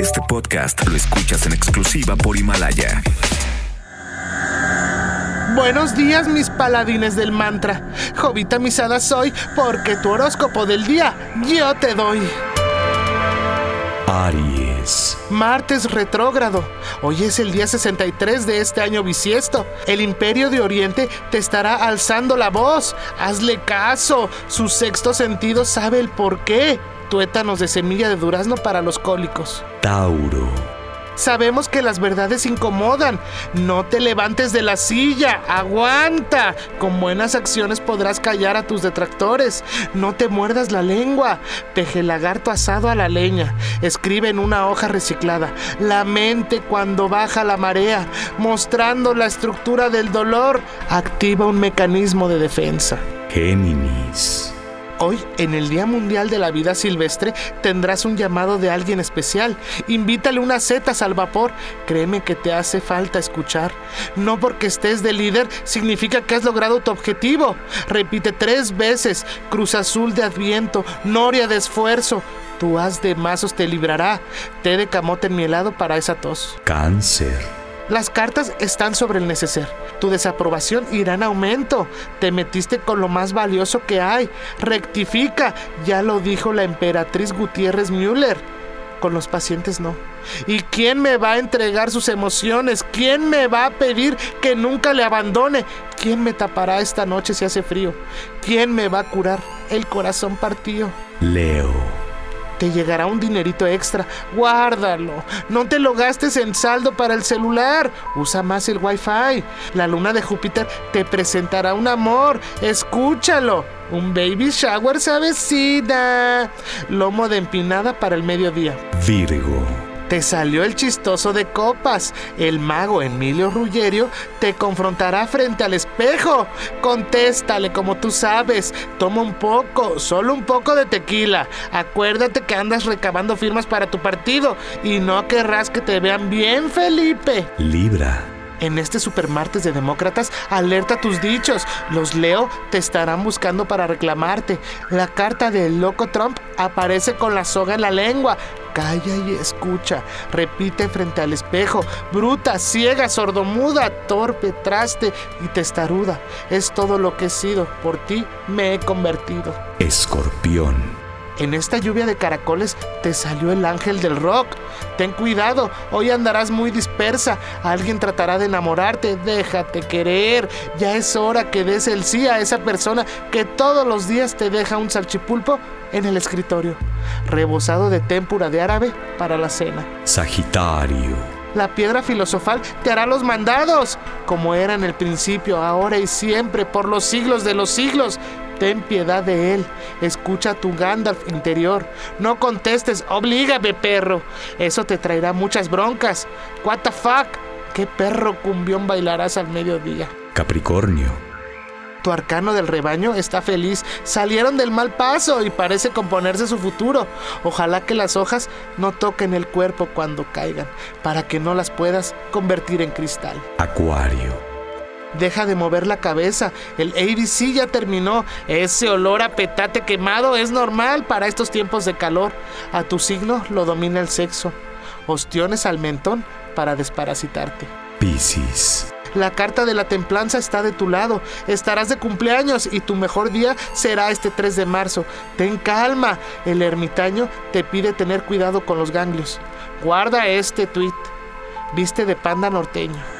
Este podcast lo escuchas en exclusiva por Himalaya. Buenos días, mis paladines del mantra. Jovita misada soy porque tu horóscopo del día yo te doy. Aries. Martes retrógrado. Hoy es el día 63 de este año bisiesto. El imperio de Oriente te estará alzando la voz. Hazle caso. Su sexto sentido sabe el por qué. Tuétanos de semilla de durazno para los cólicos. Tauro. Sabemos que las verdades incomodan. No te levantes de la silla. Aguanta. Con buenas acciones podrás callar a tus detractores. No te muerdas la lengua. Peje lagarto asado a la leña. Escribe en una hoja reciclada. La mente cuando baja la marea. Mostrando la estructura del dolor. Activa un mecanismo de defensa. Géminis. Hoy, en el Día Mundial de la Vida Silvestre, tendrás un llamado de alguien especial. Invítale unas setas al vapor. Créeme que te hace falta escuchar. No porque estés de líder significa que has logrado tu objetivo. Repite tres veces. Cruz Azul de Adviento, Noria de Esfuerzo. Tu haz de mazos te librará. Té de camote en mi helado para esa tos. Cáncer. Las cartas están sobre el neceser. Tu desaprobación irá en aumento. Te metiste con lo más valioso que hay. Rectifica. Ya lo dijo la emperatriz Gutiérrez Müller. Con los pacientes no. ¿Y quién me va a entregar sus emociones? ¿Quién me va a pedir que nunca le abandone? ¿Quién me tapará esta noche si hace frío? ¿Quién me va a curar el corazón partido? Leo te llegará un dinerito extra. Guárdalo. No te lo gastes en saldo para el celular. Usa más el Wi-Fi. La luna de Júpiter te presentará un amor. Escúchalo. Un baby shower se avecina. Lomo de empinada para el mediodía. Virgo. Te salió el chistoso de copas. El mago Emilio Ruggerio te confrontará frente al espejo. Contéstale como tú sabes. Toma un poco, solo un poco de tequila. Acuérdate que andas recabando firmas para tu partido y no querrás que te vean bien, Felipe. Libra. En este supermartes de demócratas, alerta tus dichos. Los Leo te estarán buscando para reclamarte. La carta del loco Trump aparece con la soga en la lengua. Calla y escucha. Repite frente al espejo. Bruta, ciega, sordomuda, torpe, traste y testaruda. Es todo lo que he sido. Por ti me he convertido. Escorpión. En esta lluvia de caracoles te salió el ángel del rock. Ten cuidado, hoy andarás muy dispersa. Alguien tratará de enamorarte. Déjate querer. Ya es hora que des el sí a esa persona que todos los días te deja un salchipulpo en el escritorio, rebosado de témpura de árabe para la cena. Sagitario. La piedra filosofal te hará los mandados, como era en el principio, ahora y siempre, por los siglos de los siglos. Ten piedad de él. Escucha tu Gandalf interior. No contestes, oblígame, perro. Eso te traerá muchas broncas. What the fuck? ¿Qué perro cumbión bailarás al mediodía? Capricornio. Tu arcano del rebaño está feliz. Salieron del mal paso y parece componerse su futuro. Ojalá que las hojas no toquen el cuerpo cuando caigan, para que no las puedas convertir en cristal. Acuario. Deja de mover la cabeza. El ABC ya terminó. Ese olor a petate quemado es normal para estos tiempos de calor. A tu signo lo domina el sexo. Ostiones al mentón para desparasitarte. Piscis. La carta de la templanza está de tu lado. Estarás de cumpleaños y tu mejor día será este 3 de marzo. Ten calma. El ermitaño te pide tener cuidado con los ganglios. Guarda este tweet. Viste de panda norteño.